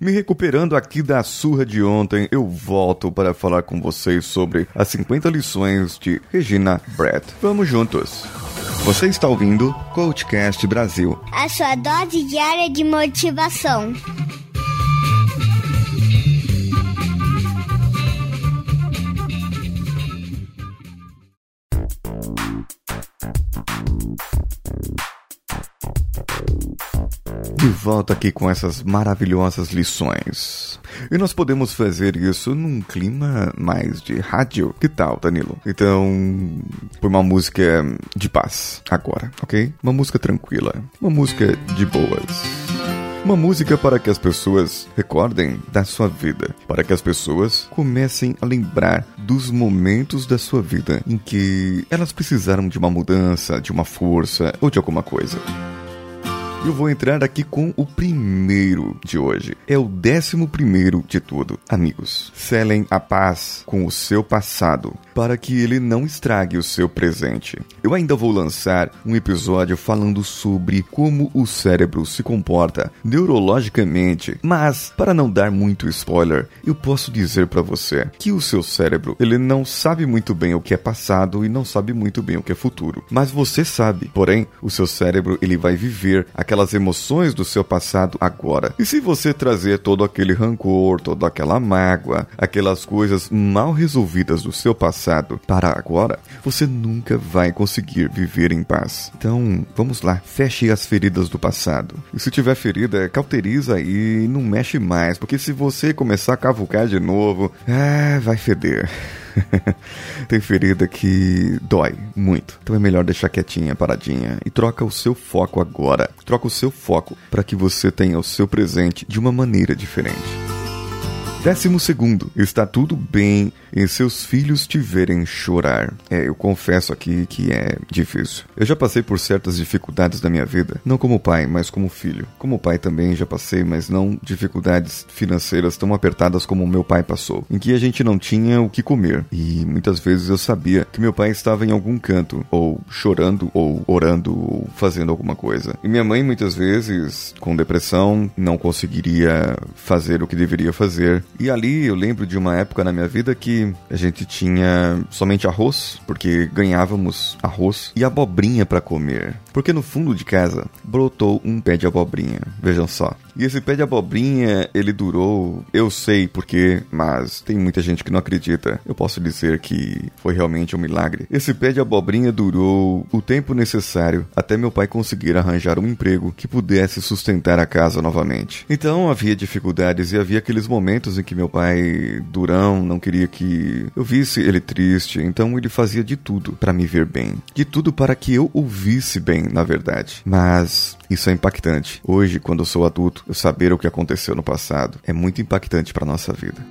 Me recuperando aqui da surra de ontem, eu volto para falar com vocês sobre as 50 lições de Regina Brett. Vamos juntos! Você está ouvindo Coachcast Brasil a sua dose diária de motivação. De volta aqui com essas maravilhosas lições. E nós podemos fazer isso num clima mais de rádio. Que tal, Danilo? Então, põe uma música de paz agora, ok? Uma música tranquila. Uma música de boas. Uma música para que as pessoas recordem da sua vida, para que as pessoas comecem a lembrar dos momentos da sua vida em que elas precisaram de uma mudança, de uma força ou de alguma coisa. Eu vou entrar aqui com o primeiro de hoje. É o décimo primeiro de tudo. Amigos, selem a paz com o seu passado para que ele não estrague o seu presente. Eu ainda vou lançar um episódio falando sobre como o cérebro se comporta neurologicamente, mas para não dar muito spoiler, eu posso dizer para você que o seu cérebro, ele não sabe muito bem o que é passado e não sabe muito bem o que é futuro. Mas você sabe. Porém, o seu cérebro, ele vai viver a aquelas emoções do seu passado agora. E se você trazer todo aquele rancor, toda aquela mágoa, aquelas coisas mal resolvidas do seu passado para agora, você nunca vai conseguir viver em paz. Então, vamos lá, feche as feridas do passado. E se tiver ferida, cauteriza e não mexe mais, porque se você começar a cavucar de novo, ah, vai feder. Tem ferida que dói muito. Então é melhor deixar quietinha, paradinha e troca o seu foco agora. Troca o seu foco para que você tenha o seu presente de uma maneira diferente. Décimo segundo, está tudo bem em seus filhos te verem chorar. É, eu confesso aqui que é difícil. Eu já passei por certas dificuldades da minha vida, não como pai, mas como filho. Como pai também já passei, mas não dificuldades financeiras tão apertadas como meu pai passou, em que a gente não tinha o que comer. E muitas vezes eu sabia que meu pai estava em algum canto, ou chorando, ou orando, ou fazendo alguma coisa. E minha mãe muitas vezes, com depressão, não conseguiria fazer o que deveria fazer e ali eu lembro de uma época na minha vida que a gente tinha somente arroz, porque ganhávamos arroz e abobrinha para comer. Porque no fundo de casa brotou um pé de abobrinha. Vejam só. E esse pé de abobrinha, ele durou, eu sei porquê, mas tem muita gente que não acredita. Eu posso dizer que foi realmente um milagre. Esse pé de abobrinha durou o tempo necessário até meu pai conseguir arranjar um emprego que pudesse sustentar a casa novamente. Então havia dificuldades e havia aqueles momentos em que meu pai, durão, não queria que eu visse ele triste, então ele fazia de tudo para me ver bem. De tudo para que eu ouvisse bem, na verdade. Mas isso é impactante. Hoje, quando eu sou adulto, saber o que aconteceu no passado é muito impactante para nossa vida.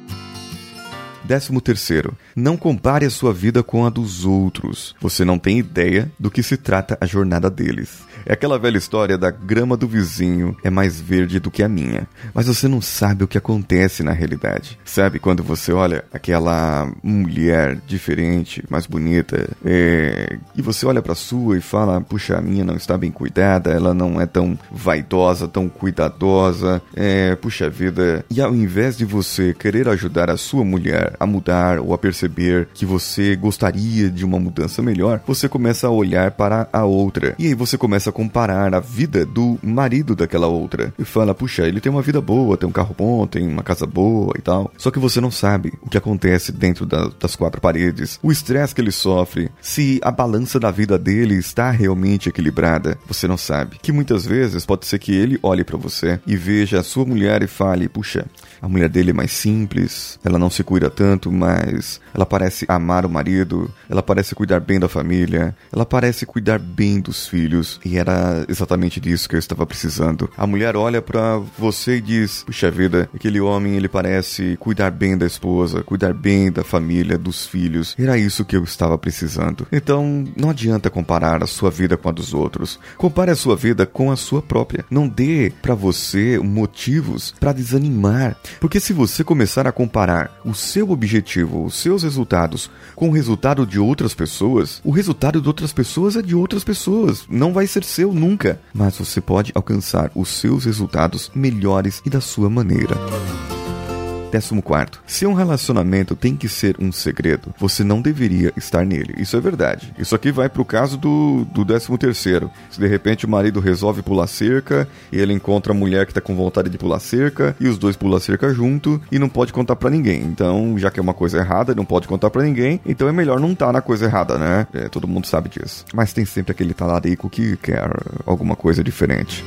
Décimo terceiro, não compare a sua vida com a dos outros. Você não tem ideia do que se trata a jornada deles. É aquela velha história da grama do vizinho é mais verde do que a minha. Mas você não sabe o que acontece na realidade. Sabe quando você olha aquela mulher diferente, mais bonita, é... e você olha para sua e fala: puxa, a minha não está bem cuidada, ela não é tão vaidosa, tão cuidadosa, é... puxa vida. E ao invés de você querer ajudar a sua mulher a mudar ou a perceber que você gostaria de uma mudança melhor, você começa a olhar para a outra. E aí você começa a comparar a vida do marido daquela outra. E fala, puxa, ele tem uma vida boa, tem um carro bom, tem uma casa boa e tal. Só que você não sabe o que acontece dentro da, das quatro paredes, o estresse que ele sofre, se a balança da vida dele está realmente equilibrada. Você não sabe. Que muitas vezes pode ser que ele olhe para você e veja a sua mulher e fale, puxa, a mulher dele é mais simples, ela não se cuida tanto, mas ela parece amar o marido, ela parece cuidar bem da família, ela parece cuidar bem dos filhos, e era exatamente disso que eu estava precisando. A mulher olha para você e diz: Puxa vida, aquele homem ele parece cuidar bem da esposa, cuidar bem da família, dos filhos. Era isso que eu estava precisando. Então, não adianta comparar a sua vida com a dos outros. Compare a sua vida com a sua própria. Não dê para você motivos para desanimar, porque se você começar a comparar o seu objetivo, os seus resultados, com o resultado de outras pessoas, o resultado de outras pessoas é de outras pessoas. Não vai ser seu nunca. Mas você pode alcançar os seus resultados melhores e da sua maneira. Décimo quarto. Se um relacionamento tem que ser um segredo, você não deveria estar nele. Isso é verdade. Isso aqui vai pro caso do, do décimo terceiro. Se de repente o marido resolve pular cerca e ele encontra a mulher que tá com vontade de pular cerca e os dois pulam cerca junto e não pode contar para ninguém. Então, já que é uma coisa errada, não pode contar para ninguém, então é melhor não estar tá na coisa errada, né? É, todo mundo sabe disso. Mas tem sempre aquele talarico que quer alguma coisa diferente.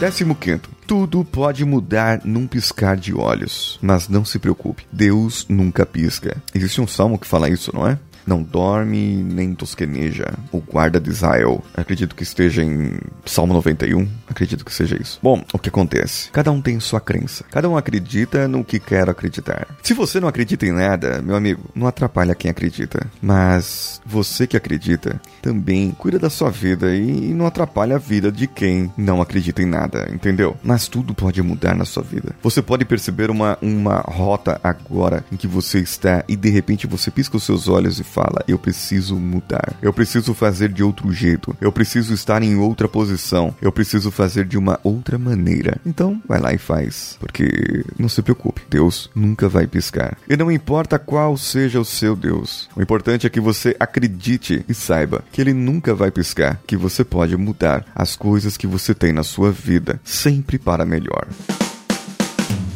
Décimo quinto. Tudo pode mudar num piscar de olhos. Mas não se preocupe, Deus nunca pisca. Existe um salmo que fala isso, não é? Não dorme nem tosqueneja, o guarda de Israel. Acredito que esteja em Salmo 91, acredito que seja isso. Bom, o que acontece? Cada um tem sua crença, cada um acredita no que quer acreditar. Se você não acredita em nada, meu amigo, não atrapalha quem acredita, mas você que acredita também cuida da sua vida e não atrapalha a vida de quem não acredita em nada, entendeu? Mas tudo pode mudar na sua vida. Você pode perceber uma, uma rota agora em que você está e de repente você pisca os seus olhos e fala: eu preciso mudar, eu preciso fazer de outro jeito, eu preciso estar em outra posição, eu preciso fazer de uma outra maneira. Então, vai lá e faz, porque não se preocupe, Deus nunca vai piscar. E não importa qual seja o seu Deus, o importante é que você acredite e saiba que ele nunca vai piscar, que você pode mudar as coisas que você tem na sua vida, sempre para melhor.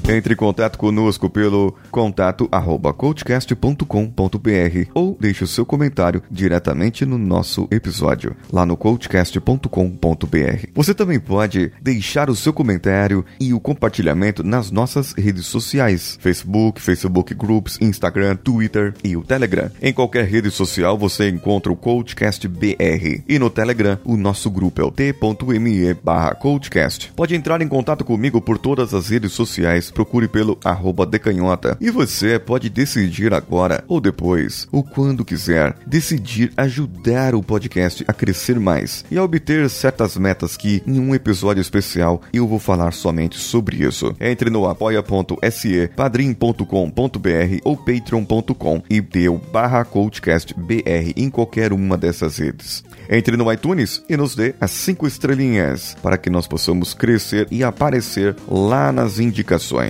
Entre em contato conosco pelo contato arroba coachcast.com.br ou deixe o seu comentário diretamente no nosso episódio, lá no coachcast.com.br. Você também pode deixar o seu comentário e o compartilhamento nas nossas redes sociais, Facebook, Facebook Groups, Instagram, Twitter e o Telegram. Em qualquer rede social você encontra o Coachcast BR e no Telegram o nosso grupo é o t.me barra. Pode entrar em contato comigo por todas as redes sociais procure pelo arroba decanhota. E você pode decidir agora ou depois, ou quando quiser, decidir ajudar o podcast a crescer mais e a obter certas metas que em um episódio especial eu vou falar somente sobre isso. Entre no apoia.se, padrim.com.br ou patreon.com e dê o barra coachcastbr em qualquer uma dessas redes. Entre no iTunes e nos dê as 5 estrelinhas para que nós possamos crescer e aparecer lá nas indicações.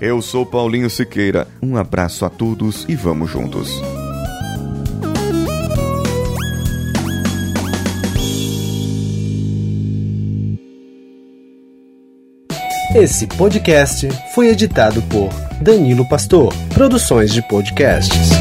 Eu sou Paulinho Siqueira, um abraço a todos e vamos juntos. Esse podcast foi editado por Danilo Pastor, Produções de Podcasts.